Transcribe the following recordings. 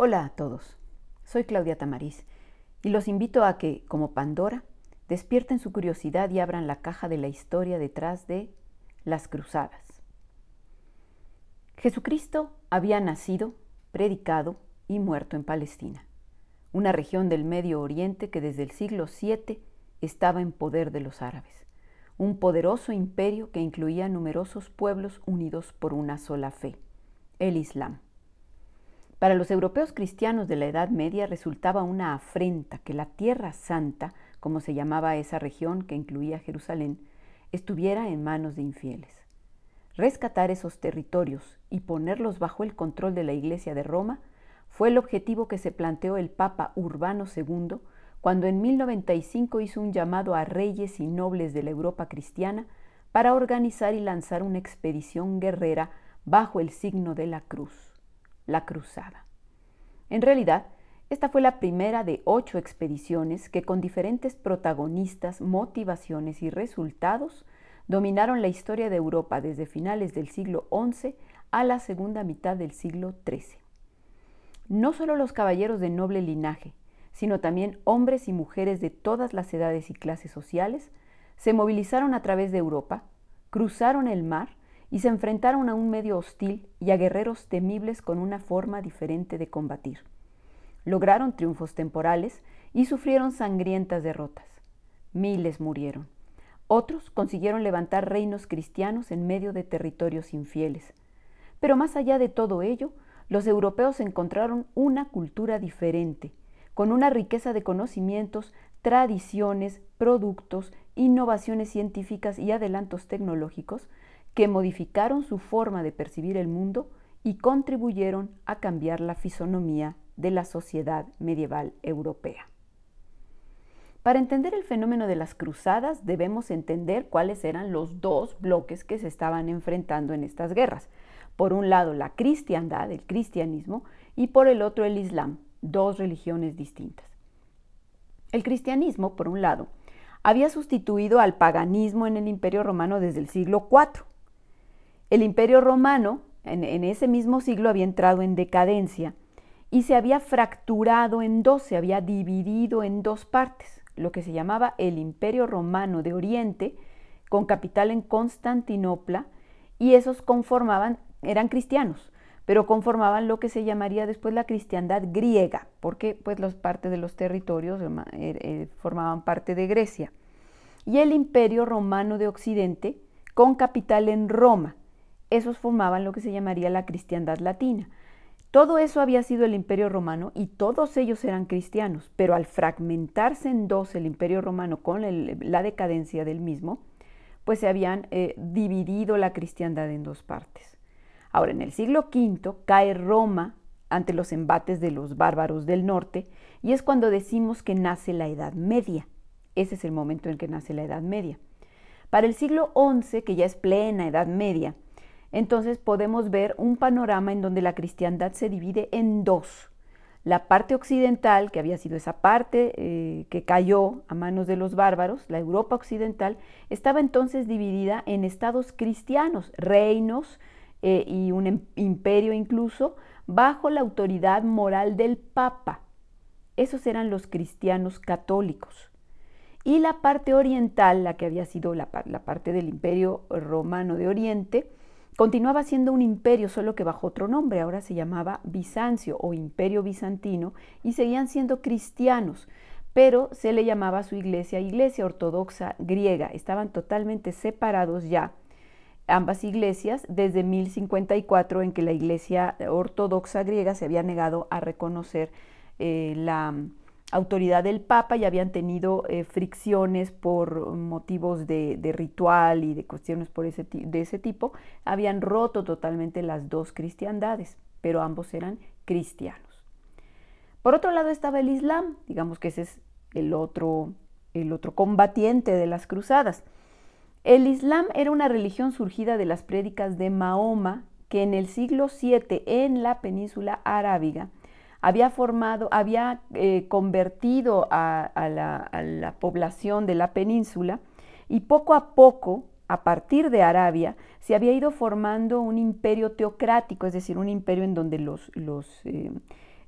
Hola a todos, soy Claudia Tamariz y los invito a que, como Pandora, despierten su curiosidad y abran la caja de la historia detrás de las cruzadas. Jesucristo había nacido, predicado y muerto en Palestina, una región del Medio Oriente que desde el siglo VII estaba en poder de los árabes, un poderoso imperio que incluía numerosos pueblos unidos por una sola fe, el Islam. Para los europeos cristianos de la Edad Media resultaba una afrenta que la Tierra Santa, como se llamaba esa región que incluía Jerusalén, estuviera en manos de infieles. Rescatar esos territorios y ponerlos bajo el control de la Iglesia de Roma fue el objetivo que se planteó el Papa Urbano II cuando en 1095 hizo un llamado a reyes y nobles de la Europa cristiana para organizar y lanzar una expedición guerrera bajo el signo de la cruz la Cruzada. En realidad, esta fue la primera de ocho expediciones que con diferentes protagonistas, motivaciones y resultados dominaron la historia de Europa desde finales del siglo XI a la segunda mitad del siglo XIII. No solo los caballeros de noble linaje, sino también hombres y mujeres de todas las edades y clases sociales, se movilizaron a través de Europa, cruzaron el mar y se enfrentaron a un medio hostil y a guerreros temibles con una forma diferente de combatir. Lograron triunfos temporales y sufrieron sangrientas derrotas. Miles murieron. Otros consiguieron levantar reinos cristianos en medio de territorios infieles. Pero más allá de todo ello, los europeos encontraron una cultura diferente, con una riqueza de conocimientos, tradiciones, productos, innovaciones científicas y adelantos tecnológicos que modificaron su forma de percibir el mundo y contribuyeron a cambiar la fisonomía de la sociedad medieval europea. Para entender el fenómeno de las cruzadas debemos entender cuáles eran los dos bloques que se estaban enfrentando en estas guerras. Por un lado la cristiandad, el cristianismo, y por el otro el islam, dos religiones distintas. El cristianismo, por un lado, había sustituido al paganismo en el imperio romano desde el siglo IV el imperio romano en, ese mismo siglo había entrado en decadencia y se había fracturado en dos, se había dividido en dos partes, lo que se llamaba el imperio romano de Oriente, con capital en Constantinopla, y esos conformaban, eran cristianos, pero conformaban lo que se llamaría después la cristiandad griega, porque pues las partes de los territorios eh, eh, formaban parte de Grecia. Y el imperio romano de Occidente, con capital en Roma, esos formaban lo que se llamaría la cristiandad latina. Todo eso había sido el imperio romano y todos ellos eran cristianos, pero al fragmentarse en dos el imperio romano con la decadencia del mismo, pues se habían eh, dividido la cristiandad en dos partes. Ahora, en el siglo V cae Roma ante los embates de los bárbaros del norte y es cuando decimos que nace la Edad Media. Ese es el momento en que nace la Edad Media. Para el siglo XI, que ya es plena Edad Media, entonces podemos ver un panorama en donde la cristiandad se divide en dos. La parte occidental, que había sido esa parte eh, que cayó a manos de los bárbaros, la Europa occidental, estaba entonces dividida en estados cristianos, reinos eh, y un em, imperio incluso, bajo la autoridad moral del Papa. Esos eran los cristianos católicos. Y la parte oriental, la que había sido la parte del imperio romano de Oriente, Continuaba siendo un imperio, solo que bajo otro nombre, ahora se llamaba Bizancio o Imperio Bizantino, y seguían siendo cristianos, pero se le llamaba a su iglesia Iglesia Ortodoxa Griega. Estaban totalmente separados ya ambas iglesias desde 1054 en que la Iglesia Ortodoxa Griega se había negado a reconocer eh, la autoridad del Papa y habían tenido eh, fricciones por motivos de, ritual y de cuestiones por ese, de ese tipo, habían roto totalmente las dos cristiandades, pero ambos eran cristianos. Por otro lado estaba el Islam, digamos que ese es el otro, el otro combatiente de las cruzadas. El Islam era una religión surgida de las prédicas de Mahoma, que en el siglo VII en la península arábiga había formado, había eh, convertido a, la, población de la península y poco a poco, a partir de Arabia, se había ido formando un imperio teocrático, es decir, un imperio en donde los, los, eh,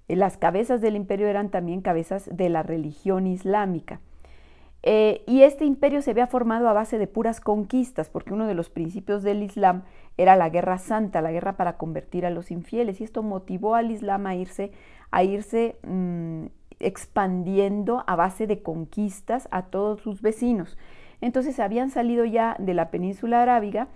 las cabezas del imperio eran también cabezas de la religión islámica. Eh, y este imperio se había formado a base de puras conquistas, porque uno de los principios del Islam era la guerra santa, la guerra para convertir a los infieles, y esto motivó al Islam a irse, a irse mm, expandiendo a base de conquistas a todos sus vecinos. Entonces habían salido ya de la península arábiga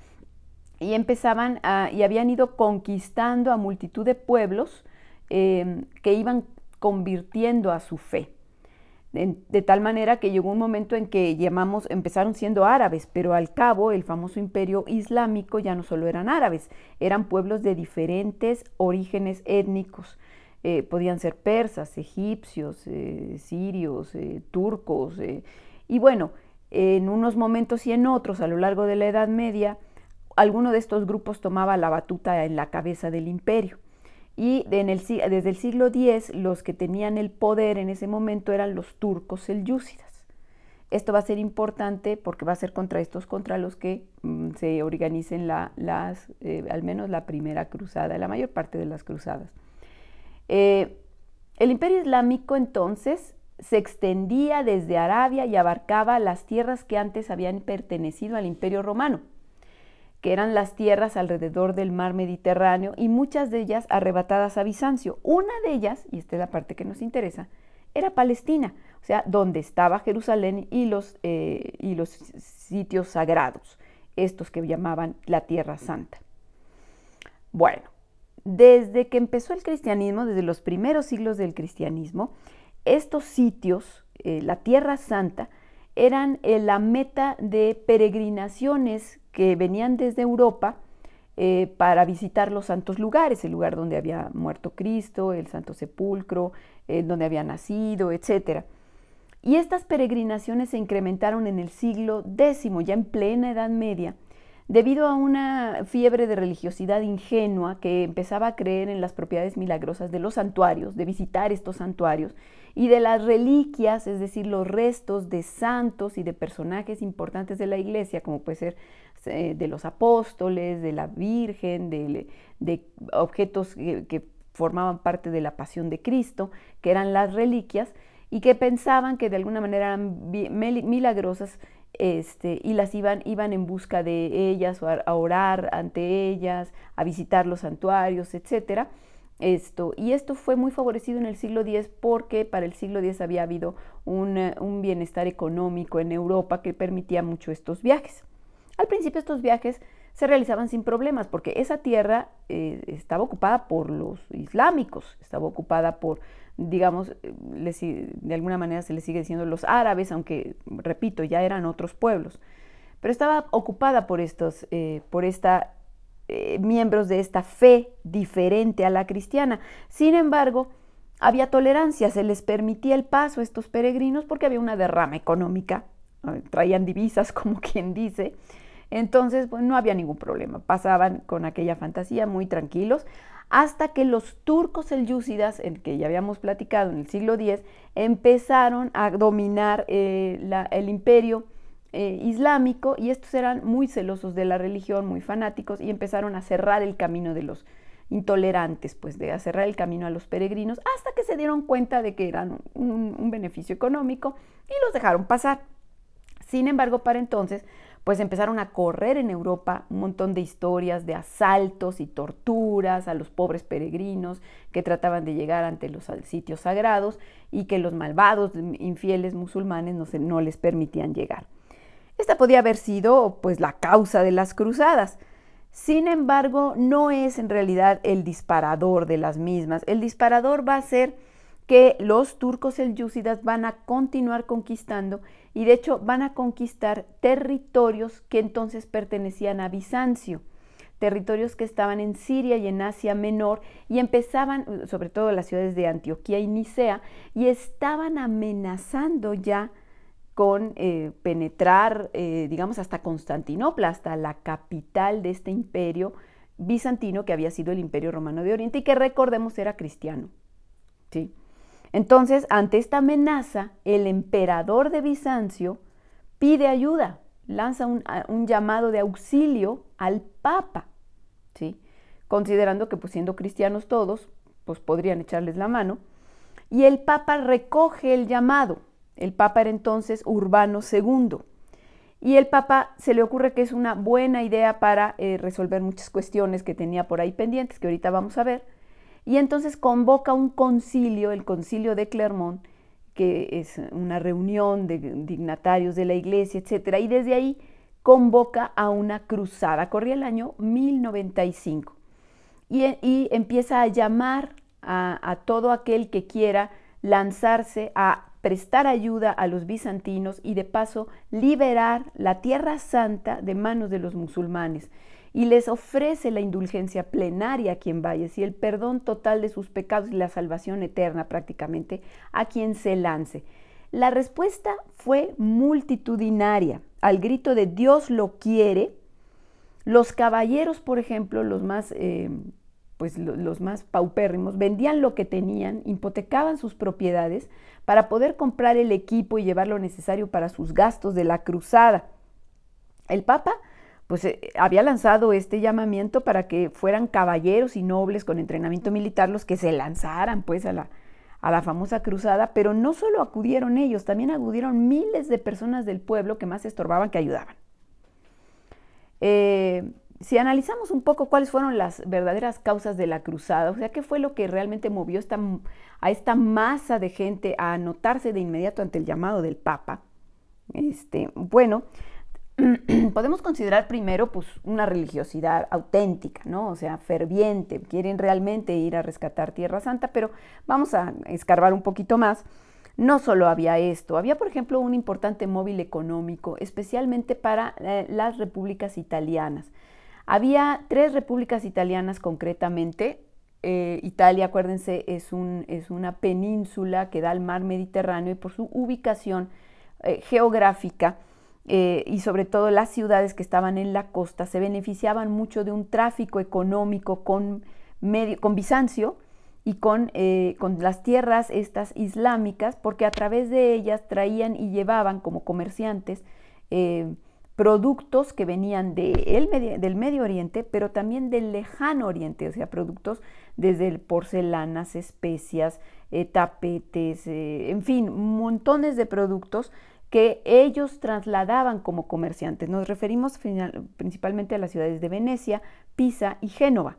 y empezaban y habían ido conquistando a multitud de pueblos em, que iban convirtiendo a su fe. De, tal manera que llegó un momento en que llamamos, empezaron siendo árabes, pero al cabo el famoso imperio islámico ya no solo eran árabes, eran pueblos de diferentes orígenes étnicos. Eh, podían ser persas, egipcios, eh, sirios, eh, turcos. y bueno, en unos momentos y en otros, a lo largo de la Edad Media, alguno de estos grupos tomaba la batuta en la cabeza del imperio. Y desde el siglo X, los que tenían el poder en ese momento eran los turcos selyúcidas. Esto va a ser importante porque va a ser contra estos contra los que mm, se organicen las, al menos la primera cruzada, la mayor parte de las cruzadas. Eh, el imperio islámico entonces se extendía desde Arabia y abarcaba las tierras que antes habían pertenecido al imperio romano, que eran las tierras alrededor del mar Mediterráneo y muchas de ellas arrebatadas a Bizancio. Una de ellas, y esta es la parte que nos interesa, era Palestina, o sea, donde estaba Jerusalén y los, eh, y los sitios sagrados, estos que llamaban la Tierra Santa. Bueno, desde que empezó el cristianismo, desde los primeros siglos del cristianismo, estos sitios, eh, la Tierra Santa, eran eh, la meta de peregrinaciones que venían desde Europa eh, para visitar los santos lugares, el lugar donde había muerto Cristo, el Santo Sepulcro, donde había nacido, etc. Y estas peregrinaciones se incrementaron en el siglo X, ya en plena Edad Media, debido a una fiebre de religiosidad ingenua que empezaba a creer en las propiedades milagrosas de los santuarios, de visitar estos santuarios y de las reliquias, es decir, los restos de santos y de personajes importantes de la iglesia, como puede ser eh, de los apóstoles, de la Virgen, de, objetos que formaban parte de la pasión de Cristo, que eran las reliquias, y que pensaban que de alguna manera eran milagrosas este, y las iban, iban en busca de ellas o a, orar ante ellas, a visitar los santuarios, etc. Esto, y esto fue muy favorecido en el siglo X porque para el siglo X había habido un, un bienestar económico en Europa que permitía mucho estos viajes. Al principio estos viajes se realizaban sin problemas porque esa tierra eh, estaba ocupada por los islámicos, estaba ocupada por digamos, de alguna manera se le sigue diciendo los árabes, aunque, repito, ya eran otros pueblos. Pero estaba ocupada por estos, eh, por esta, eh, miembros de esta fe diferente a la cristiana. Sin embargo, había tolerancia, se les permitía el paso a estos peregrinos porque había una derrama económica, traían divisas como quien dice, entonces pues, no había ningún problema, pasaban con aquella fantasía muy tranquilos hasta que los turcos selyúcidas, el que ya habíamos platicado en el siglo X, empezaron a dominar eh, el imperio eh, islámico y estos eran muy celosos de la religión, muy fanáticos y empezaron a cerrar el camino de los intolerantes, pues de cerrar el camino a los peregrinos, hasta que se dieron cuenta de que eran un beneficio económico y los dejaron pasar. Sin embargo, para entonces, pues empezaron a correr en Europa un montón de historias de asaltos y torturas a los pobres peregrinos que trataban de llegar ante los sitios sagrados y que los malvados infieles musulmanes no, no les permitían llegar. Esta podía haber sido pues la causa de las cruzadas. Sin embargo, no es en realidad el disparador de las mismas. El disparador va a ser que los turcos selyúcidas van a continuar conquistando y de hecho van a conquistar territorios que entonces pertenecían a Bizancio, territorios que estaban en Siria y en Asia Menor y empezaban, sobre todo las ciudades de Antioquía y Nicea, y estaban amenazando ya con eh, penetrar, eh, digamos, hasta Constantinopla, hasta la capital de este imperio bizantino que había sido el imperio romano de Oriente y que recordemos era cristiano. ¿sí? Entonces, ante esta amenaza, el emperador de Bizancio pide ayuda, lanza un, llamado de auxilio al Papa, ¿sí? considerando que pues, siendo cristianos todos, pues podrían echarles la mano. y el Papa recoge el llamado. El Papa era entonces Urbano II. Y el Papa se le ocurre que es una buena idea para eh, resolver muchas cuestiones que tenía por ahí pendientes, que ahorita vamos a ver. Y entonces convoca un concilio, el concilio de Clermont, que es una reunión de dignatarios de la iglesia, etc. Y desde ahí convoca a una cruzada. Corría el año 1095. Y, y empieza a llamar a, a todo aquel que quiera lanzarse a prestar ayuda a los bizantinos y de paso liberar la tierra santa de manos de los musulmanes y les ofrece la indulgencia plenaria a quien vaya, y el perdón total de sus pecados y la salvación eterna prácticamente a quien se lance. La respuesta fue multitudinaria. Al grito de Dios lo quiere, los caballeros, por ejemplo, los más eh, pues los más paupérrimos, vendían lo que tenían, hipotecaban sus propiedades para poder comprar el equipo y llevar lo necesario para sus gastos de la cruzada. El Papa pues eh, había lanzado este llamamiento para que fueran caballeros y nobles con entrenamiento militar los que se lanzaran pues a la, a la famosa cruzada, pero no solo acudieron ellos, también acudieron miles de personas del pueblo que más estorbaban que ayudaban. Eh, si analizamos un poco cuáles fueron las verdaderas causas de la cruzada, o sea, qué fue lo que realmente movió a esta masa de gente a anotarse de inmediato ante el llamado del Papa, este, bueno, podemos considerar primero pues una religiosidad auténtica, ¿no? O sea, ferviente, quieren realmente ir a rescatar Tierra Santa, pero vamos a escarbar un poquito más. No solo había esto, había por ejemplo un importante móvil económico, especialmente para eh, las repúblicas italianas. Había tres repúblicas italianas concretamente. Eh, Italia, acuérdense, es, un, es, una península que da al mar Mediterráneo y por su ubicación eh, geográfica eh, y sobre todo las ciudades que estaban en la costa se beneficiaban mucho de un tráfico económico con, medio, con Bizancio y con, con las tierras estas islámicas, porque a través de ellas traían y llevaban como comerciantes productos que venían de del Medio Oriente, pero también del lejano Oriente, o sea, productos desde porcelanas, especias, eh, tapetes, eh, en fin, montones de productos que ellos trasladaban como comerciantes. Nos referimos principalmente a las ciudades de Venecia, Pisa y Génova.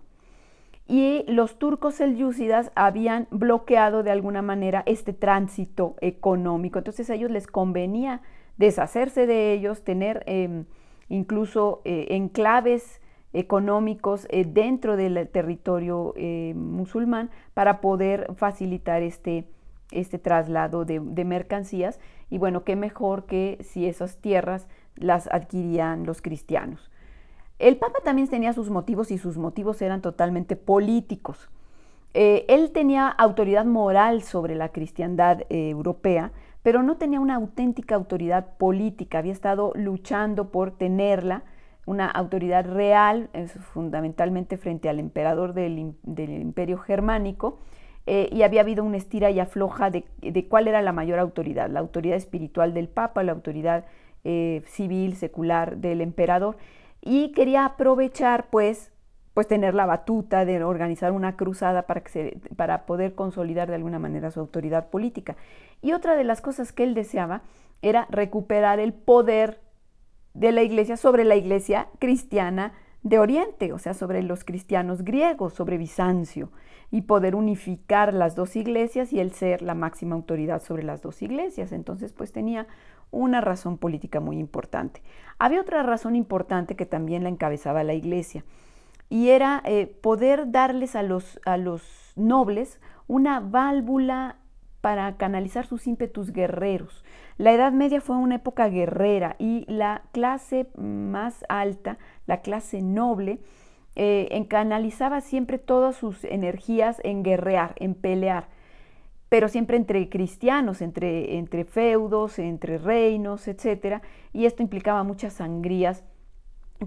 Y los turcos selyúcidas habían bloqueado de alguna manera este tránsito económico. Entonces a ellos les convenía deshacerse de ellos, tener em, incluso eh, enclaves económicos eh, dentro del territorio eh, musulmán para poder facilitar este, este traslado de, de, mercancías. Y bueno, qué mejor que si esas tierras las adquirían los cristianos. El Papa también tenía sus motivos y sus motivos eran totalmente políticos. él tenía autoridad moral sobre la cristiandad europea, pero no tenía una auténtica autoridad política, había estado luchando por tenerla, una autoridad real, fundamentalmente frente al emperador del, imperio germánico, eh, y había habido una estira y afloja de, cuál era la mayor autoridad, la autoridad espiritual del Papa, la autoridad eh, civil, secular del emperador, y quería aprovechar pues pues tener la batuta de organizar una cruzada para, que para poder consolidar de alguna manera su autoridad política. Y otra de las cosas que él deseaba era recuperar el poder de la iglesia sobre la iglesia cristiana de Oriente, o sea, sobre los cristianos griegos, sobre Bizancio, y poder unificar las dos iglesias y él ser la máxima autoridad sobre las dos iglesias. Entonces, pues tenía una razón política muy importante. Había otra razón importante que también la encabezaba la iglesia, y era eh, poder darles a los, a los nobles una válvula para canalizar sus ímpetus guerreros. La Edad Media fue una época guerrera y la clase más alta, la clase noble, eh, canalizaba siempre todas sus energías en guerrear, en pelear, pero siempre entre cristianos, entre, entre feudos, entre reinos, etc. Y esto implicaba muchas sangrías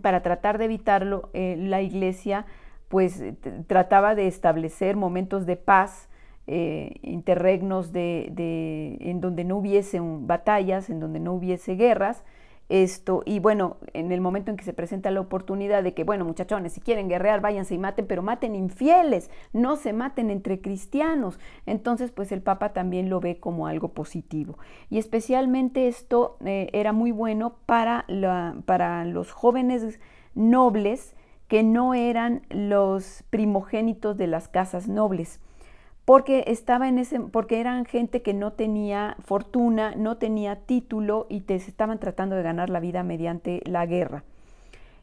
para tratar de evitarlo, eh, la iglesia pues trataba de establecer momentos de paz, eh, interregnos de, en donde no hubiese batallas, en donde no hubiese guerras, Esto, y bueno, en el momento en que se presenta la oportunidad de que, bueno, muchachones, si quieren guerrear, váyanse y maten, pero maten infieles, no se maten entre cristianos. Entonces, pues el Papa también lo ve como algo positivo. Y especialmente esto eh, era muy bueno para, para los jóvenes nobles que no eran los primogénitos de las casas nobles porque estaba en ese, porque eran gente que no tenía fortuna, no tenía título y te estaban tratando de ganar la vida mediante la guerra.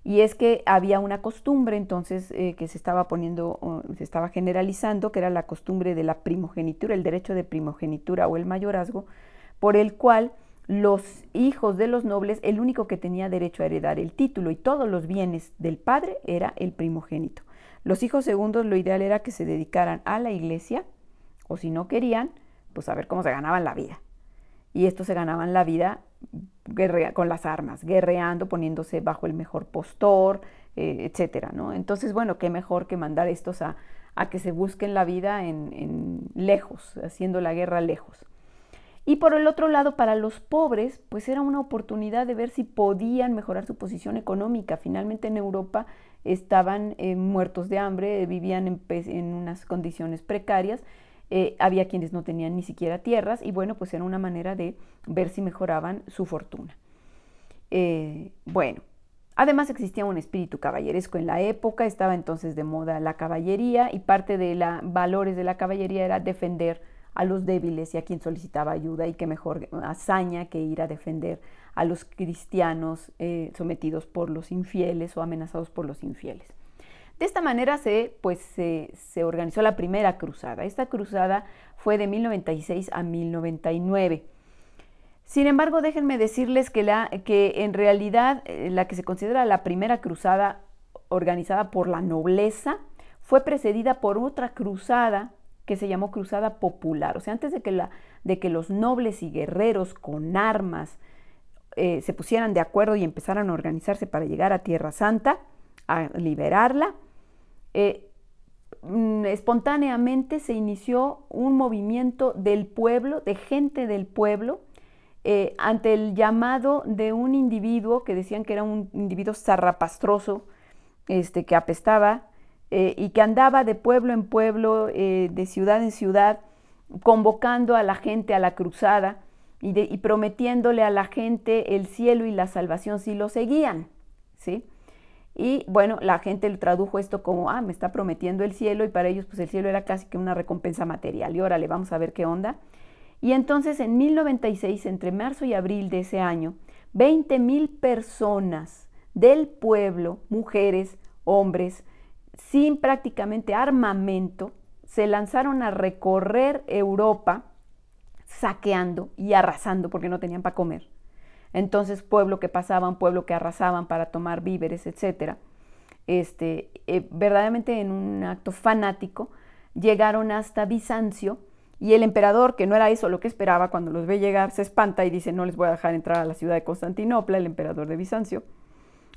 Y es que había una costumbre entonces eh, que se estaba poniendo, se estaba generalizando, que era la costumbre de la primogenitura, el derecho de primogenitura o el mayorazgo, por el cual los hijos de los nobles, el único que tenía derecho a heredar el título y todos los bienes del padre era el primogénito. Los hijos segundos lo ideal era que se dedicaran a la iglesia o si no querían, pues a ver cómo se ganaban la vida. Y estos se ganaban la vida con las armas, guerreando, poniéndose bajo el mejor postor, eh, etcétera, ¿no? Entonces, bueno, qué mejor que mandar estos a, que se busquen la vida en, en, lejos, haciendo la guerra lejos. Y por el otro lado, para los pobres, pues era una oportunidad de ver si podían mejorar su posición económica. Finalmente en Europa estaban eh, muertos de hambre, vivían en, en unas condiciones precarias eh, había quienes no tenían ni siquiera tierras y bueno, pues era una manera de ver si mejoraban su fortuna. Eh, bueno, además existía un espíritu caballeresco en la época, estaba entonces de moda la caballería y parte de los valores de la caballería era defender a los débiles y a quien solicitaba ayuda y qué mejor hazaña que ir a defender a los cristianos eh, sometidos por los infieles o amenazados por los infieles. De esta manera se, pues, se, organizó la primera cruzada. Esta cruzada fue de 1096 a 1099. Sin embargo, déjenme decirles que, la, que en realidad eh, la que se considera la primera cruzada organizada por la nobleza fue precedida por otra cruzada que se llamó Cruzada Popular. O sea, antes de que, la, de que los nobles y guerreros con armas eh, se pusieran de acuerdo y empezaran a organizarse para llegar a Tierra Santa, a liberarla, eh, mm, espontáneamente se inició un movimiento del pueblo, de gente del pueblo, eh, ante el llamado de un individuo que decían que era un individuo zarrapastroso, este, que apestaba eh, y que andaba de pueblo en pueblo, de ciudad en ciudad, convocando a la gente a la cruzada y, y, prometiéndole a la gente el cielo y la salvación si lo seguían. ¿sí? Y bueno, la gente tradujo esto como, ah, me está prometiendo el cielo y para ellos pues el cielo era casi que una recompensa material. Y órale, vamos a ver qué onda. Y entonces en 1096, entre marzo y abril de ese año, 20 mil personas del pueblo, mujeres, hombres, sin prácticamente armamento, se lanzaron a recorrer Europa saqueando y arrasando porque no tenían para comer entonces, pueblo que pasaban, pueblo que arrasaban para tomar víveres, etc. Este, eh, verdaderamente en un acto fanático, llegaron hasta Bizancio y el emperador, que no era eso lo que esperaba, cuando los ve llegar, se espanta y dice, no les voy a dejar entrar a la ciudad de Constantinopla, el emperador de Bizancio.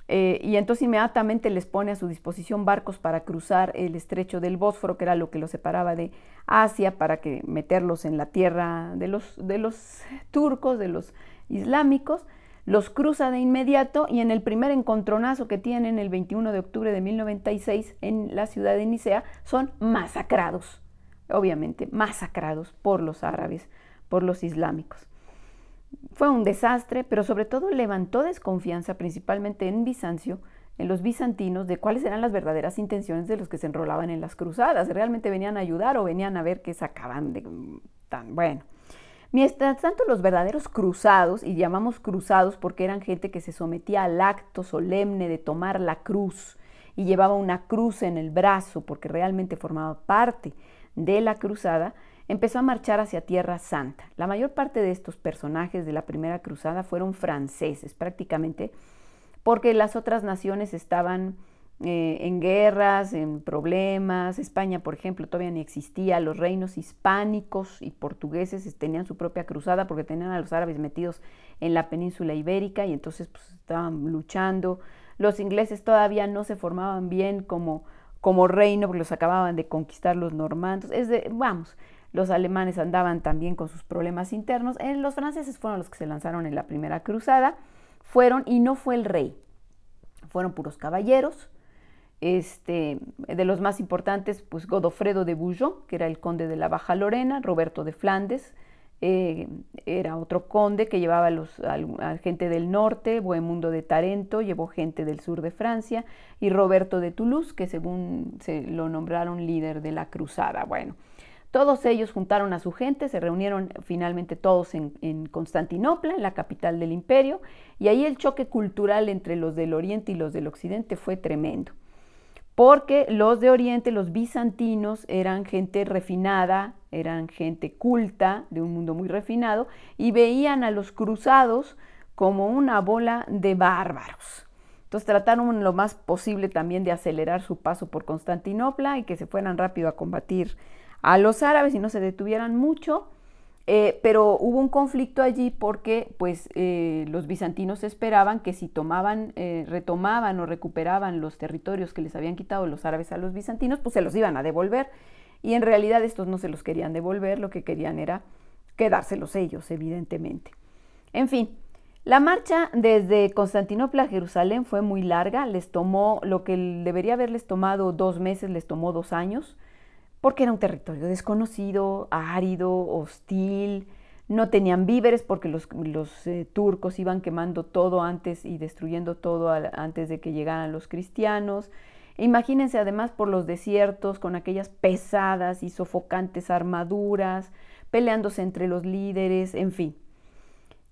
Eh, y entonces inmediatamente les pone a su disposición barcos para cruzar el estrecho del Bósforo, que era lo que los separaba de Asia, para que meterlos en la tierra de los, de los turcos, de los islámicos, los cruza de inmediato y en el primer encontronazo que tienen el 21 de octubre de 1096 en la ciudad de Nicea son masacrados, obviamente masacrados por los árabes, por los islámicos. Fue un desastre, pero sobre todo levantó desconfianza principalmente en Bizancio, en los bizantinos, de cuáles eran las verdaderas intenciones de los que se enrolaban en las cruzadas. ¿Realmente venían a ayudar o venían a ver qué sacaban de tan bueno? Mientras tanto, los verdaderos cruzados, y llamamos cruzados porque eran gente que se sometía al acto solemne de tomar la cruz y llevaba una cruz en el brazo porque realmente formaba parte de la cruzada, empezó a marchar hacia Tierra Santa. La mayor parte de estos personajes de la primera cruzada fueron franceses, prácticamente, porque las otras naciones estaban eh, en guerras, en problemas. España, por ejemplo, todavía ni existía. Los reinos hispánicos y portugueses tenían su propia cruzada porque tenían a los árabes metidos en la península ibérica y entonces pues, estaban luchando. Los ingleses todavía no se formaban bien como, como reino porque los acababan de conquistar los normandos. Es de, vamos, los alemanes andaban también con sus problemas internos. Eh, los franceses fueron los que se lanzaron en la primera cruzada fueron, y no fue el rey, fueron puros caballeros, este, de los más importantes, pues Godofredo de Bouillon, que era el conde de la Baja Lorena, Roberto de Flandes, eh, era otro conde que llevaba los, a, gente del norte, Bohemundo de Tarento, llevó gente del sur de Francia, y Roberto de Toulouse, que según se lo nombraron líder de la cruzada. Bueno, todos ellos juntaron a su gente, se reunieron finalmente todos en, Constantinopla, la capital del imperio, y ahí el choque cultural entre los del oriente y los del occidente fue tremendo porque los de Oriente, los bizantinos, eran gente refinada, eran gente culta, de un mundo muy refinado, y veían a los cruzados como una bola de bárbaros. Entonces trataron lo más posible también de acelerar su paso por Constantinopla y que se fueran rápido a combatir a los árabes y no se detuvieran mucho. Eh, pero hubo un conflicto allí porque pues, eh, los bizantinos esperaban que si tomaban, eh, retomaban o recuperaban los territorios que les habían quitado los árabes a los bizantinos, pues se los iban a devolver. Y en realidad estos no se los querían devolver, lo que querían era quedárselos ellos, evidentemente. En fin, la marcha desde Constantinopla a Jerusalén fue muy larga, les tomó lo que debería haberles tomado dos meses, les tomó dos años porque era un territorio desconocido, árido, hostil, no tenían víveres porque los, eh, turcos iban quemando todo antes y destruyendo todo antes de que llegaran los cristianos. imagínense además por los desiertos con aquellas pesadas y sofocantes armaduras, peleándose entre los líderes, en fin.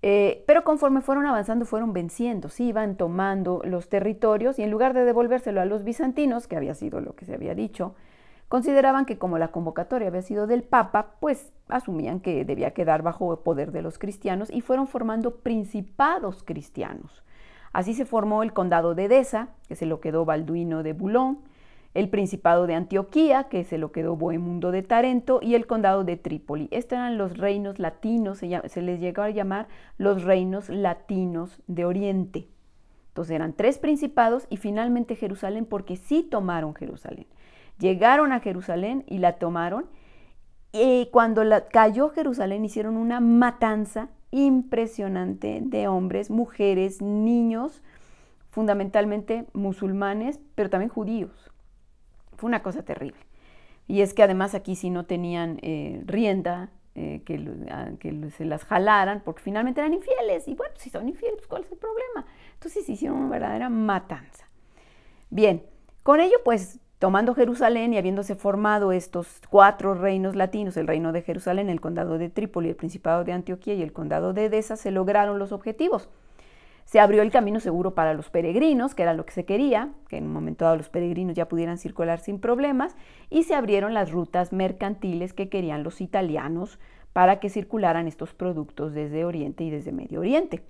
Eh, pero conforme fueron avanzando, fueron venciendo, sí, iban tomando los territorios y en lugar de devolvérselo a los bizantinos, que había sido lo que se había dicho, Consideraban que como la convocatoria había sido del Papa, pues asumían que debía quedar bajo el poder de los cristianos y fueron formando principados cristianos. Así se formó el condado de Edesa, que se lo quedó Balduino de Bulón, el principado de Antioquía, que se lo quedó Bohemundo de Tarento, y el condado de Trípoli. Estos eran los reinos latinos, se, se les llegó a llamar los reinos latinos de Oriente. Entonces eran tres principados y finalmente Jerusalén, porque sí tomaron Jerusalén. Llegaron a Jerusalén y la tomaron. Y cuando cayó Jerusalén hicieron una matanza impresionante de hombres, mujeres, niños, fundamentalmente musulmanes, pero también judíos. Fue una cosa terrible. Y es que además aquí sí no tenían eh, rienda, eh, que, que, se las jalaran, porque finalmente eran infieles. Y bueno, si son infieles, ¿cuál es el problema? Entonces hicieron una verdadera matanza. Bien, con ello pues Tomando Jerusalén y habiéndose formado estos cuatro reinos latinos, el reino de Jerusalén, el condado de Trípoli, el principado de Antioquía y el condado de Edesa, se lograron los objetivos. Se abrió el camino seguro para los peregrinos, que era lo que se quería, que en un momento dado los peregrinos ya pudieran circular sin problemas, y se abrieron las rutas mercantiles que querían los italianos para que circularan estos productos desde Oriente y desde Medio Oriente.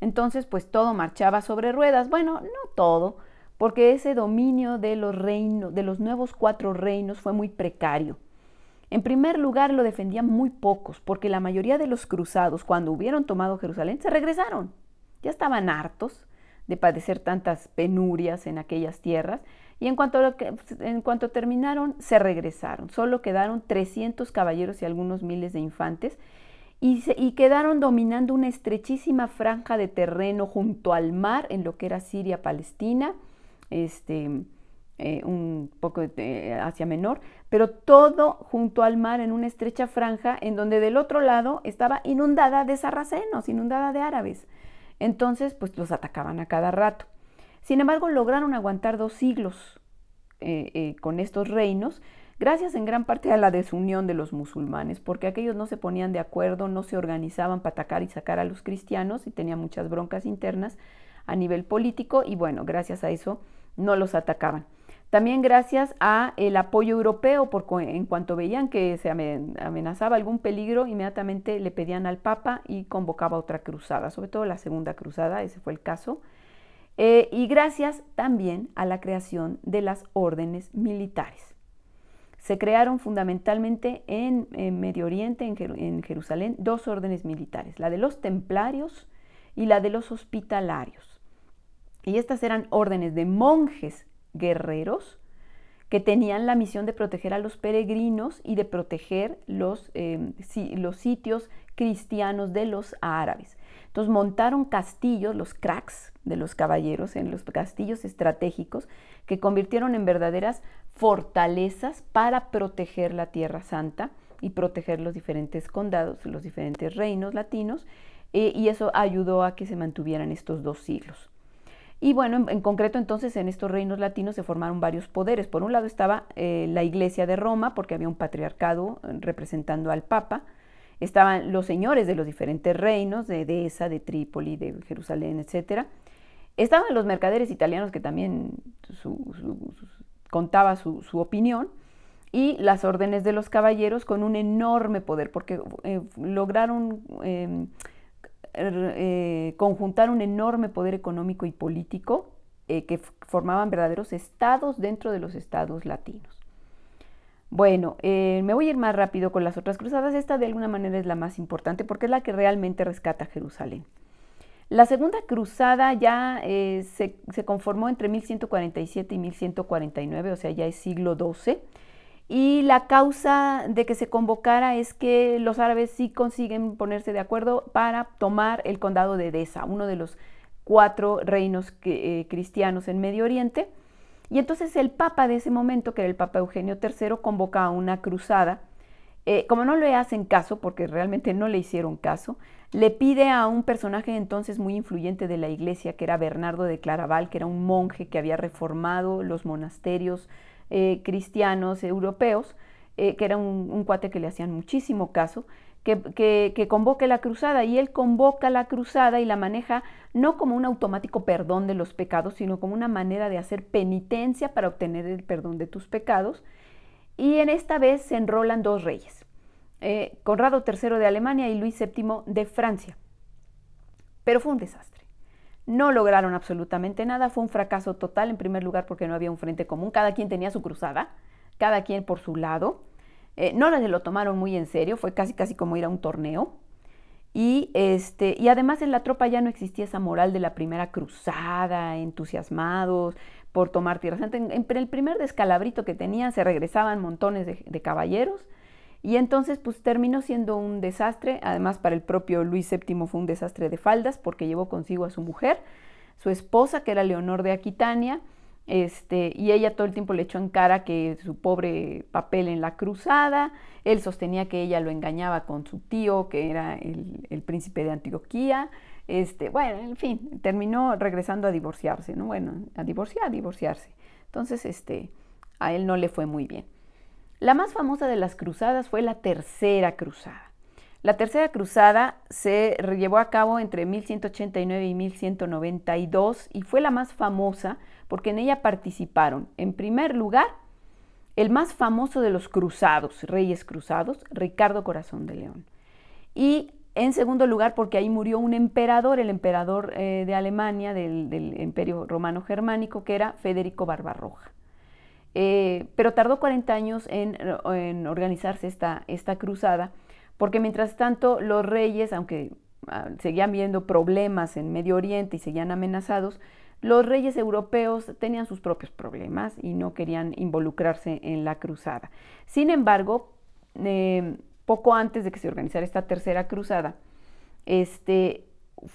Entonces, pues todo marchaba sobre ruedas. Bueno, no todo, porque ese dominio de los reinos, de los nuevos cuatro reinos fue muy precario. En primer lugar, lo defendían muy pocos, porque la mayoría de los cruzados, cuando hubieron tomado Jerusalén, se regresaron. Ya estaban hartos de padecer tantas penurias en aquellas tierras, y en cuanto, en cuanto terminaron, se regresaron. Solo quedaron 300 caballeros y algunos miles de infantes, y, y, quedaron dominando una estrechísima franja de terreno junto al mar en lo que era Siria-Palestina, este, eh, un poco de Asia Menor, pero todo junto al mar en una estrecha franja en donde del otro lado estaba inundada de sarracenos, inundada de árabes. Entonces, pues los atacaban a cada rato. Sin embargo, lograron aguantar dos siglos eh, eh, con estos reinos, gracias en gran parte a la desunión de los musulmanes, porque aquellos no se ponían de acuerdo, no se organizaban para atacar y sacar a los cristianos y tenían muchas broncas internas a nivel político y bueno, gracias a eso no los atacaban. También gracias a el apoyo europeo, porque en cuanto veían que se amenazaba algún peligro, inmediatamente le pedían al Papa y convocaba otra cruzada, sobre todo la segunda cruzada, ese fue el caso. Eh, y gracias también a la creación de las órdenes militares. Se crearon fundamentalmente en, Medio Oriente, en Jerusalén, dos órdenes militares, la de los templarios y la de los hospitalarios. Y estas eran órdenes de monjes guerreros que tenían la misión de proteger a los peregrinos y de proteger los, em, los sitios cristianos de los árabes. Entonces montaron castillos, los cracks de los caballeros, en los castillos estratégicos que convirtieron en verdaderas fortalezas para proteger la Tierra Santa y proteger los diferentes condados, los diferentes reinos latinos, eh, y eso ayudó a que se mantuvieran estos dos siglos. Y bueno, en, concreto entonces en estos reinos latinos se formaron varios poderes. Por un lado estaba eh, la Iglesia de Roma, porque había un patriarcado eh, representando al Papa. Estaban los señores de los diferentes reinos, de Edesa, de Trípoli, de Jerusalén, etc. Estaban los mercaderes italianos, que también contaba su, opinión. Y las órdenes de los caballeros con un enorme poder, porque eh, lograron em, eh, conjuntar un enorme poder económico y político eh, que formaban verdaderos estados dentro de los estados latinos. Bueno, eh, me voy a ir más rápido con las otras cruzadas. Esta de alguna manera es la más importante porque es la que realmente rescata Jerusalén. La segunda cruzada ya se, se, conformó entre 1147 y 1149, o sea, ya es siglo XII. Y la causa de que se convocara es que los árabes sí consiguen ponerse de acuerdo para tomar el condado de Edesa, uno de los cuatro reinos eh, cristianos en Medio Oriente. Y entonces el papa de ese momento, que era el papa Eugenio III, convoca a una cruzada. Eh, como no le hacen caso, porque realmente no le hicieron caso, le pide a un personaje entonces muy influyente de la iglesia, que era Bernardo de Claraval, que era un monje que había reformado los monasterios eh, cristianos europeos, eh, que era un, cuate que le hacían muchísimo caso, que, convoque la cruzada. Y él convoca la cruzada y la maneja no como un automático perdón de los pecados, sino como una manera de hacer penitencia para obtener el perdón de tus pecados. Y en esta vez se enrolan dos reyes, eh, Conrado III de Alemania y Luis VII de Francia. Pero fue un desastre. No lograron absolutamente nada, fue un fracaso total, en primer lugar porque no había un frente común, cada quien tenía su cruzada, cada quien por su lado. Eh, no se lo tomaron muy en serio, fue casi casi como ir a un torneo. Y, este, y además en la tropa ya no existía esa moral de la primera cruzada, entusiasmados por tomar tierra santa. En, el primer descalabrito que tenían se regresaban montones de caballeros y entonces pues terminó siendo un desastre, además para el propio Luis VII fue un desastre de faldas porque llevó consigo a su mujer, su esposa que era Leonor de Aquitania, este, y ella todo el tiempo le echó en cara que su pobre papel en la cruzada, él sostenía que ella lo engañaba con su tío, que era el, príncipe de Antioquía, este, bueno, en fin, terminó regresando a divorciarse, ¿no? Bueno, a divorciar, a divorciarse. Entonces, este, a él no le fue muy bien. La más famosa de las cruzadas fue la Tercera Cruzada. La Tercera Cruzada se llevó a cabo entre 1189 y 1192 y fue la más famosa porque en ella participaron, en primer lugar, el más famoso de los cruzados, reyes cruzados, Ricardo Corazón de León. Y en segundo lugar, porque ahí murió un emperador, el emperador eh, de Alemania, del, del Imperio Romano Germánico, que era Federico Barbarroja. Eh, pero tardó 40 años en, organizarse esta, esta, cruzada, porque mientras tanto los reyes, aunque ah, seguían viendo problemas en Medio Oriente y seguían amenazados, los reyes europeos tenían sus propios problemas y no querían involucrarse en la cruzada. Sin embargo, eh, poco antes de que se organizara esta tercera cruzada, este,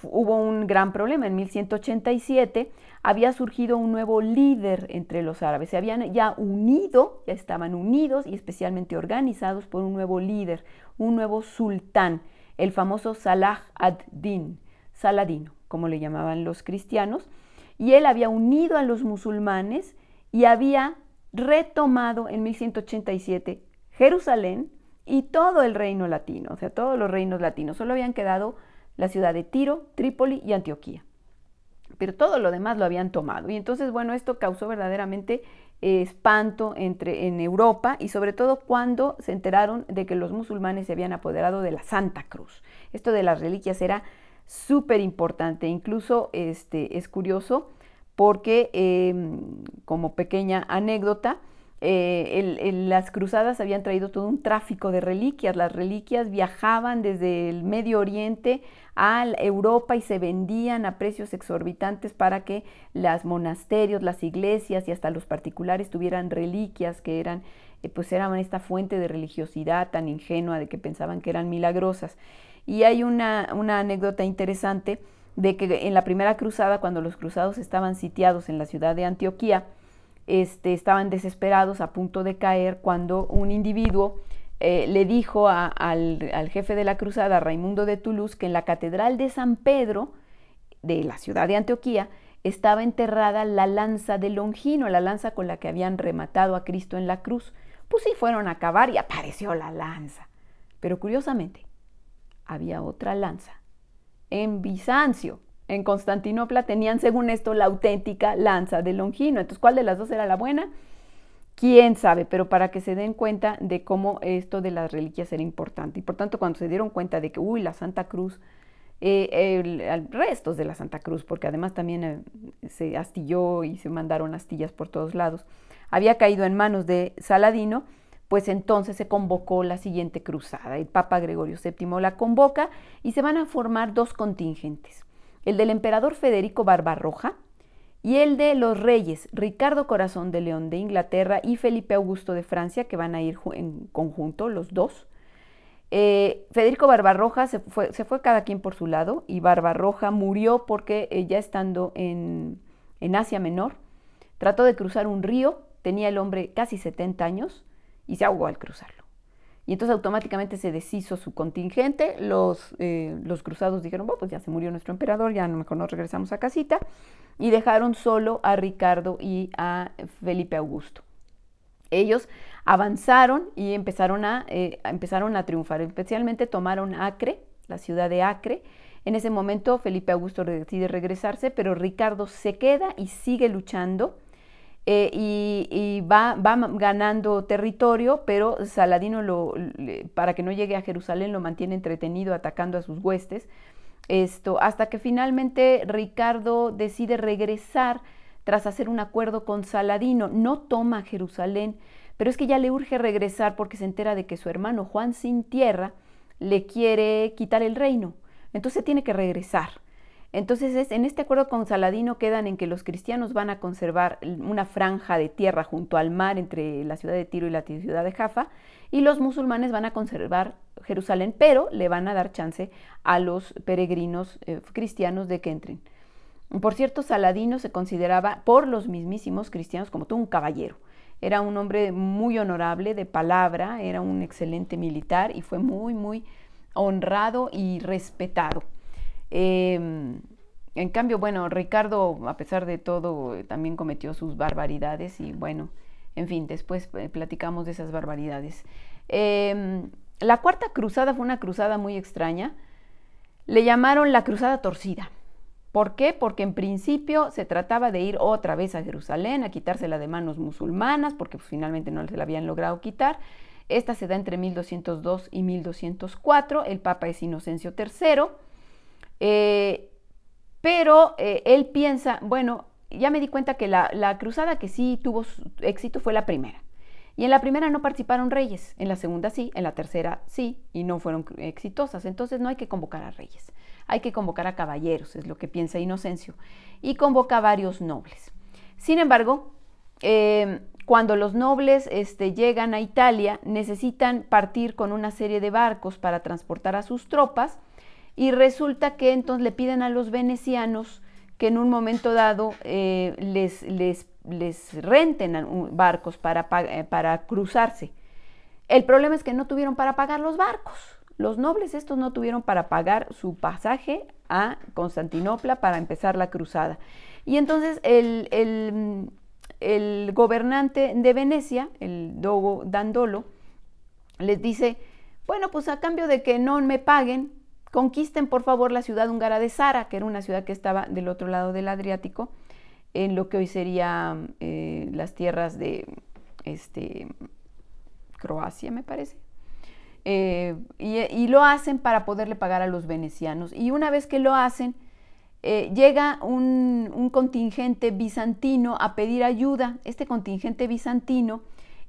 hubo un gran problema. En 1187 había surgido un nuevo líder entre los árabes. Se habían ya unido, ya estaban unidos y especialmente organizados por un nuevo líder, un nuevo sultán, el famoso Salah ad-Din, Saladino, como le llamaban los cristianos. Y él había unido a los musulmanes y había retomado en 1187 Jerusalén y todo el reino latino, o sea, todos los reinos latinos. Solo habían quedado la ciudad de Tiro, Trípoli y Antioquía. Pero todo lo demás lo habían tomado. Y entonces, bueno, esto causó verdaderamente eh, espanto entre, en Europa y sobre todo cuando se enteraron de que los musulmanes se habían apoderado de la Santa Cruz. Esto de las reliquias era súper importante. Incluso este, es curioso porque, em, como pequeña anécdota, eh, las cruzadas habían traído todo un tráfico de reliquias. Las reliquias viajaban desde el Medio Oriente a Europa y se vendían a precios exorbitantes para que los monasterios, las iglesias y hasta los particulares tuvieran reliquias que eran, eh, pues eran esta fuente de religiosidad tan ingenua de que pensaban que eran milagrosas. Y hay una, anécdota interesante de que en la primera cruzada, cuando los cruzados estaban sitiados en la ciudad de Antioquía, este, estaban desesperados, a punto de caer, cuando un individuo eh, le dijo al, al, jefe de la cruzada, Raimundo de Toulouse, que en la catedral de San Pedro, de la ciudad de Antioquía, estaba enterrada la lanza de Longino, la lanza con la que habían rematado a Cristo en la cruz. Pues sí, fueron a cavar y apareció la lanza. Pero curiosamente, había otra lanza. En Bizancio, en Constantinopla, tenían según esto la auténtica lanza de Longino. Entonces, ¿cuál de las dos era la buena? Quién sabe, pero para que se den cuenta de cómo esto de las reliquias era importante. Y por tanto, cuando se dieron cuenta de que, uy, la Santa Cruz, eh, restos de la Santa Cruz, porque además también eh, se astilló y se mandaron astillas por todos lados, había caído en manos de Saladino, pues entonces se convocó la siguiente cruzada. El Papa Gregorio VII la convoca y se van a formar dos contingentes, el del emperador Federico Barbarroja y el de los reyes Ricardo Corazón de León de Inglaterra y Felipe Augusto de Francia, que van a ir en conjunto los dos. Eh, Federico Barbarroja se fue, se fue, cada quien por su lado y Barbarroja murió porque eh, ya estando en, en Asia Menor, trató de cruzar un río, tenía el hombre casi 70 años, y se ahogó al cruzarlo. Y entonces automáticamente se deshizo su contingente, los, eh, los cruzados dijeron, bueno, pues ya se murió nuestro emperador, ya mejor nos regresamos a casita, y dejaron solo a Ricardo y a Felipe Augusto. Ellos avanzaron y empezaron a, eh, empezaron a triunfar, especialmente tomaron Acre, la ciudad de Acre. En ese momento Felipe Augusto decide regresarse, pero Ricardo se queda y sigue luchando eh, y, va, ganando territorio, pero Saladino, lo, para que no llegue a Jerusalén, lo mantiene entretenido atacando a sus huestes, esto, hasta que finalmente Ricardo decide regresar tras hacer un acuerdo con Saladino. No toma Jerusalén, pero es que ya le urge regresar porque se entera de que su hermano Juan sin tierra le quiere quitar el reino. Entonces tiene que regresar. Entonces, en este acuerdo con Saladino quedan en que los cristianos van a conservar una franja de tierra junto al mar entre la ciudad de Tiro y la ciudad de Jaffa, y los musulmanes van a conservar Jerusalén, pero le van a dar chance a los peregrinos eh, cristianos de que entren. Por cierto, Saladino se consideraba por los mismísimos cristianos como todo un caballero. Era un hombre muy honorable, de palabra, era un excelente militar y fue muy, muy honrado y respetado. Em, en cambio, bueno, Ricardo, a pesar de todo, también cometió sus barbaridades y bueno, en fin, después eh, platicamos de esas barbaridades. Em, la cuarta cruzada fue una cruzada muy extraña. Le llamaron la cruzada torcida. ¿Por qué? Porque en principio se trataba de ir otra vez a Jerusalén, a quitársela de manos musulmanas, porque pues, finalmente no se la habían logrado quitar. Esta se da entre 1202 y 1204. El Papa es Inocencio III. Eh, pero eh, él piensa, bueno, ya me di cuenta que la, cruzada que sí tuvo éxito fue la primera. Y en la primera no participaron reyes, en la segunda sí, en la tercera sí, y no fueron exitosas. Entonces no hay que convocar a reyes, hay que convocar a caballeros, es lo que piensa Inocencio, y convoca a varios nobles. Sin embargo, eh, cuando los nobles este, llegan a Italia, necesitan partir con una serie de barcos para transportar a sus tropas, y resulta que entonces le piden a los venecianos que en un momento dado eh, les, les, les, renten barcos para, eh, para cruzarse. El problema es que no tuvieron para pagar los barcos. Los nobles estos no tuvieron para pagar su pasaje a Constantinopla para empezar la cruzada. Y entonces el, el, el gobernante de Venecia, el Dogo Dandolo, les dice, bueno, pues a cambio de que no me paguen, Conquisten, por favor, la ciudad húngara de Sara, que era una ciudad que estaba del otro lado del Adriático, en lo que hoy serían eh, las tierras de este, Croacia, me parece. Eh, y, lo hacen para poderle pagar a los venecianos. Y una vez que lo hacen, eh, llega un, contingente bizantino a pedir ayuda. Este contingente bizantino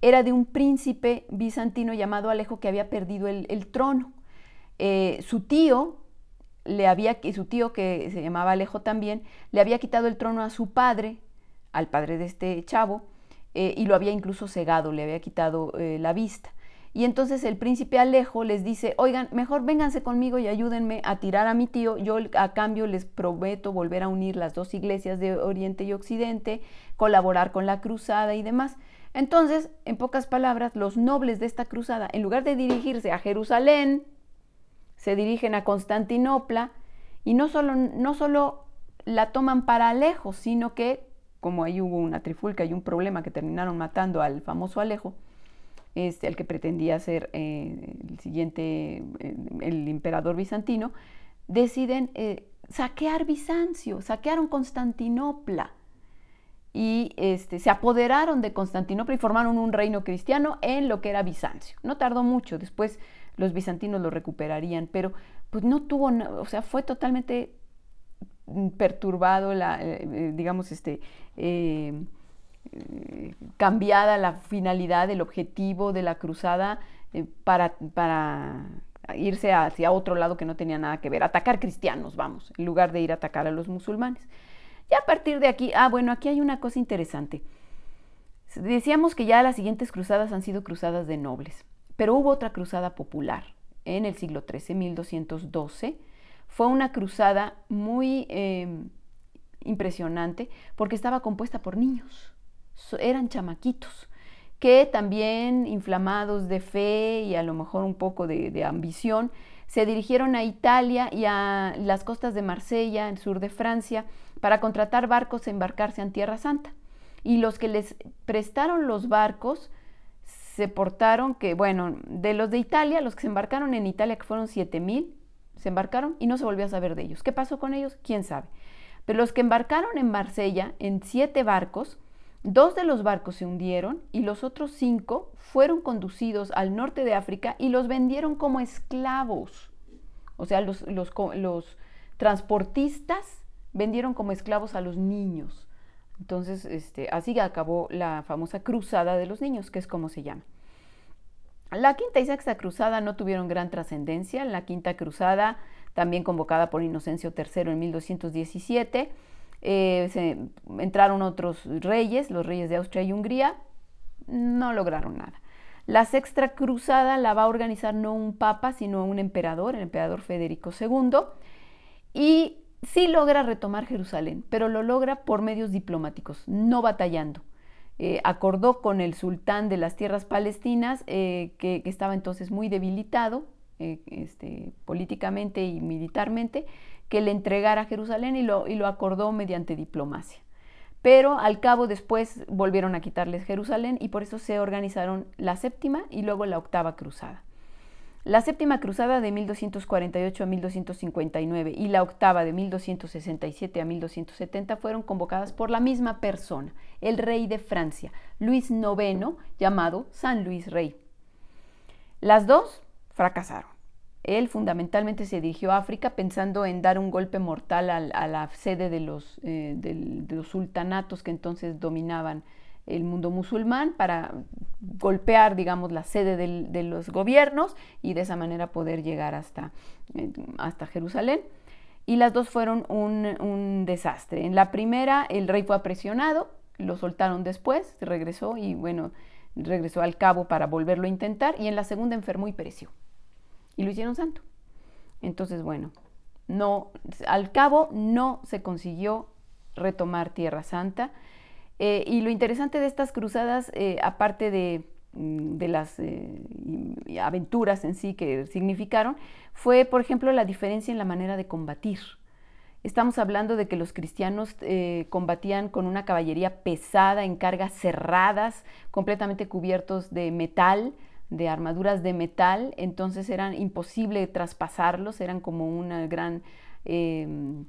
era de un príncipe bizantino llamado Alejo que había perdido el trono. Eh, su tío le había, y su tío que se llamaba Alejo también, le había quitado el trono a su padre, al padre de este chavo, eh, y lo había incluso cegado, le había quitado eh, la vista. Y entonces el príncipe Alejo les dice, oigan, mejor vénganse conmigo y ayúdenme a tirar a mi tío. Yo a cambio les prometo volver a unir las dos iglesias de Oriente y Occidente, colaborar con la cruzada y demás. Entonces, en pocas palabras, los nobles de esta cruzada, en lugar de dirigirse a Jerusalén, se dirigen a Constantinopla y no solo, no solo la toman para Alejo, sino que, como ahí hubo una trifulca y un problema que terminaron matando al famoso Alejo, este, el que pretendía ser eh, el siguiente, eh, el emperador bizantino, deciden eh, saquear Bizancio, saquearon Constantinopla y este, se apoderaron de Constantinopla y formaron un reino cristiano en lo que era Bizancio. No tardó mucho, después los bizantinos lo recuperarían, pero pues no tuvo, o sea, fue totalmente perturbado, la, digamos, este, eh, cambiada la finalidad, el objetivo de la cruzada eh, para, para irse hacia otro lado que no tenía nada que ver, atacar cristianos, vamos, en lugar de ir a atacar a los musulmanes. Y a partir de aquí, ah, bueno, aquí hay una cosa interesante. Decíamos que ya las siguientes cruzadas han sido cruzadas de nobles, pero hubo otra cruzada popular en el siglo XIII, 1212. Fue una cruzada muy eh, impresionante porque estaba compuesta por niños eran chamaquitos que también inflamados de fe y a lo mejor un poco de, ambición, se dirigieron a Italia y a las costas de Marsella, el sur de Francia, para contratar barcos e embarcarse en Tierra Santa. Y los que les prestaron los barcos se portaron que, bueno, de los de Italia, los que se embarcaron en Italia, que fueron 7 mil, se embarcaron y no se volvió a saber de ellos. ¿Qué pasó con ellos? ¿Quién sabe? Pero los que embarcaron en Marsella, en siete barcos, Dos de los barcos se hundieron y los otros cinco fueron conducidos al norte de África y los vendieron como esclavos. O sea, los, transportistas vendieron como esclavos a los niños. Entonces, este, así acabó la famosa cruzada de los niños, que es como se llama. La quinta y sexta cruzada no tuvieron gran trascendencia. La quinta cruzada, también convocada por Inocencio III en 1217, eh, entraron otros reyes, los reyes de Austria y Hungría, no lograron nada. La sexta cruzada la va a organizar no un papa, sino un emperador, el emperador Federico II, y sí logra retomar Jerusalén, pero lo logra por medios diplomáticos, no batallando. Eh, acordó con el sultán de las tierras palestinas, eh, que, estaba entonces muy debilitado este, políticamente y militarmente, que le entregara Jerusalén y lo acordó mediante diplomacia. Pero al cabo después volvieron a quitarles Jerusalén y por eso se organizaron la séptima y luego la octava cruzada. La séptima cruzada de 1248 a 1259 y la octava de 1267 a 1270 fueron convocadas por la misma persona, el rey de Francia, Luis IX, llamado San Luis Rey. Las dos fracasaron. Él fundamentalmente se dirigió a África pensando en dar un golpe mortal a, la sede de los, eh, de los, sultanatos que entonces dominaban el mundo musulmán para golpear, digamos, la sede de los gobiernos y de esa manera poder llegar hasta, eh, hasta Jerusalén. Y las dos fueron un, un desastre. En la primera, el rey fue apresionado, lo soltaron después, regresó y bueno, regresó al cabo para volverlo a intentar. Y en la segunda enfermó y pereció y lo hicieron santo. Entonces, bueno, no, al cabo no se consiguió retomar Tierra Santa. Eh, y lo interesante de estas cruzadas, eh, aparte de, mm, de las eh, aventuras en sí que significaron, fue, por ejemplo, la diferencia en la manera de combatir. Estamos hablando de que los cristianos combatían con una caballería pesada, en cargas cerradas, completamente cubiertos de metal, de armaduras de metal, entonces eran imposible traspasarlos, eran como un gran em,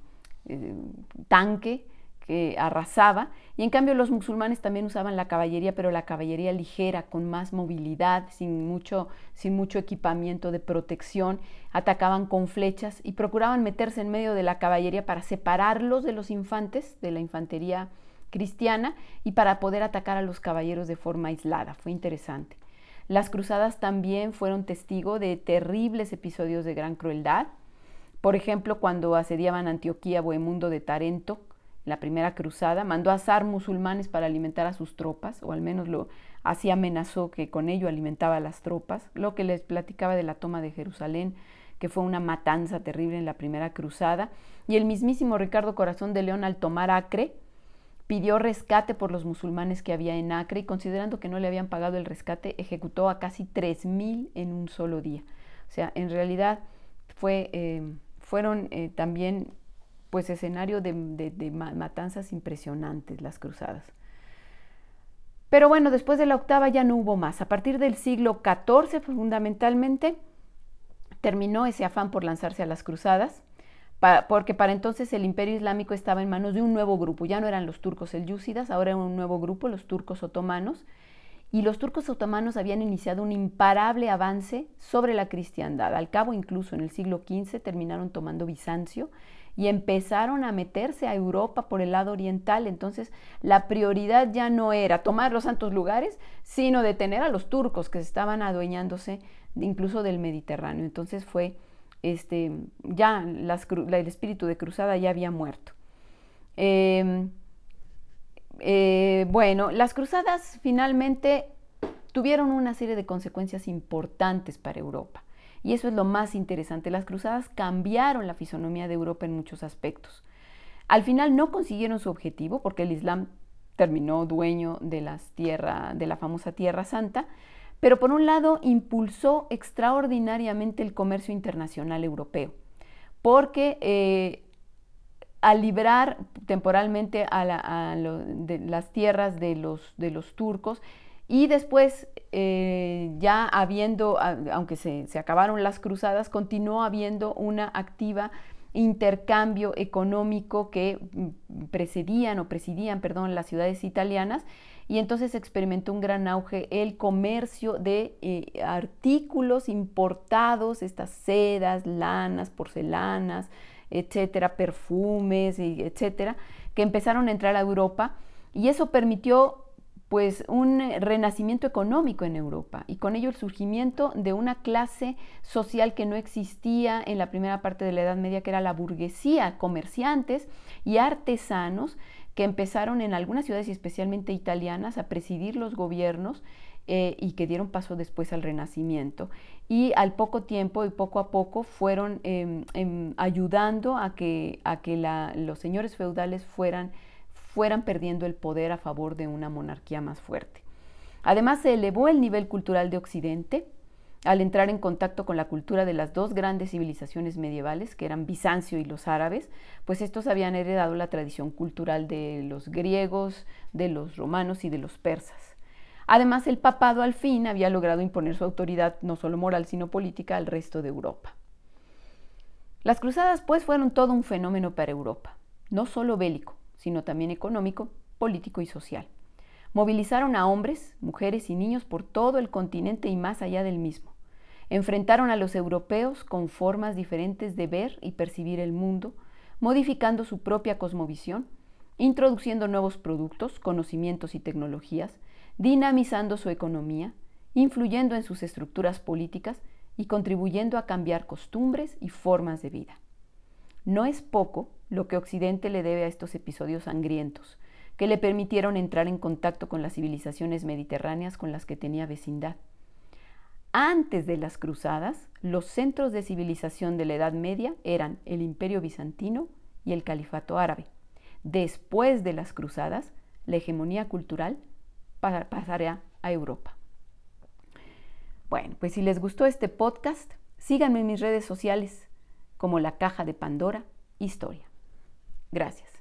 tanque que arrasaba. Y en cambio los musulmanes también usaban la caballería, pero la caballería ligera, con más movilidad, sin mucho, sin mucho equipamiento de protección, atacaban con flechas y procuraban meterse en medio de la caballería para separarlos de los infantes, de la infantería cristiana, y para poder atacar a los caballeros de forma aislada. Fue interesante. Las cruzadas también fueron testigo de terribles episodios de gran crueldad. Por ejemplo, cuando asediaban Antioquía, Bohemundo de Tarento, la primera cruzada, mandó asar musulmanes para alimentar a sus tropas, o al menos lo así amenazó que con ello alimentaba a las tropas, lo que les platicaba de la toma de Jerusalén, que fue una matanza terrible en la primera cruzada, y el mismísimo Ricardo Corazón de León al tomar Acre, pidió rescate por los musulmanes que había en Acre y considerando que no le habían pagado el rescate, ejecutó a casi 3.000 en un solo día. O sea, en realidad fue, eh, fueron eh, también pues escenario de, matanzas impresionantes las cruzadas. Pero bueno, después de la octava ya no hubo más. A partir del siglo XIV, fundamentalmente, terminó ese afán por lanzarse a las cruzadas, porque para entonces el imperio islámico estaba en manos de un nuevo grupo. Ya no eran los turcos selyúcidas, ahora era un nuevo grupo, los turcos otomanos. Y los turcos otomanos habían iniciado un imparable avance sobre la cristiandad. Al cabo, incluso en el siglo XV, terminaron tomando Bizancio y empezaron a meterse a Europa por el lado oriental. Entonces la prioridad ya no era tomar los santos lugares, sino detener a los turcos que estaban adueñándose incluso del Mediterráneo. Entonces fue, este, ya el espíritu de cruzada ya había muerto. Em, eh, bueno, las cruzadas finalmente tuvieron una serie de consecuencias importantes para Europa. Y eso es lo más interesante. Las cruzadas cambiaron la fisonomía de Europa en muchos aspectos. Al final no consiguieron su objetivo porque el Islam terminó dueño de, las tierra, de la famosa Tierra Santa, pero por un lado impulsó extraordinariamente el comercio internacional europeo, porque eh, al liberar temporalmente las tierras de los turcos, y después, eh, ya habiendo, aunque se, acabaron las cruzadas, continuó habiendo una activa intercambio económico que mm, precedían o presidían, perdón, las ciudades italianas. Y entonces experimentó un gran auge el comercio de eh, artículos importados, estas sedas, lanas, porcelanas, etcétera, perfumes, etcétera, que empezaron a entrar a Europa. Y eso permitió pues un eh, renacimiento económico en Europa y con ello el surgimiento de una clase social que no existía en la primera parte de la Edad Media, que era la burguesía, comerciantes y artesanos que empezaron en algunas ciudades especialmente italianas a presidir los gobiernos eh, y que dieron paso después al Renacimiento. Y al poco tiempo y poco a poco fueron em, em, ayudando a que, a que los señores feudales fueran fueran perdiendo el poder a favor de una monarquía más fuerte. Además, se elevó el nivel cultural de Occidente al entrar en contacto con la cultura de las dos grandes civilizaciones medievales, que eran Bizancio y los árabes, pues estos habían heredado la tradición cultural de los griegos, de los romanos y de los persas. Además, el papado al fin había logrado imponer su autoridad no solo moral, sino política al resto de Europa. Las cruzadas, pues, fueron todo un fenómeno para Europa, no solo bélico, sino también económico, político y social. Movilizaron a hombres, mujeres y niños por todo el continente y más allá del mismo. Enfrentaron a los europeos con formas diferentes de ver y percibir el mundo, modificando su propia cosmovisión, introduciendo nuevos productos, conocimientos y tecnologías, dinamizando su economía, influyendo en sus estructuras políticas y contribuyendo a cambiar costumbres y formas de vida. No es poco lo que Occidente le debe a estos episodios sangrientos, que le permitieron entrar en contacto con las civilizaciones mediterráneas con las que tenía vecindad. Antes de las cruzadas, los centros de civilización de la Edad Media eran el Imperio Bizantino y el Califato Árabe. Después de las cruzadas, la hegemonía cultural pasaría a Europa. Bueno, pues si les gustó este podcast, síganme en mis redes sociales como la caja de Pandora Historia. Gracias.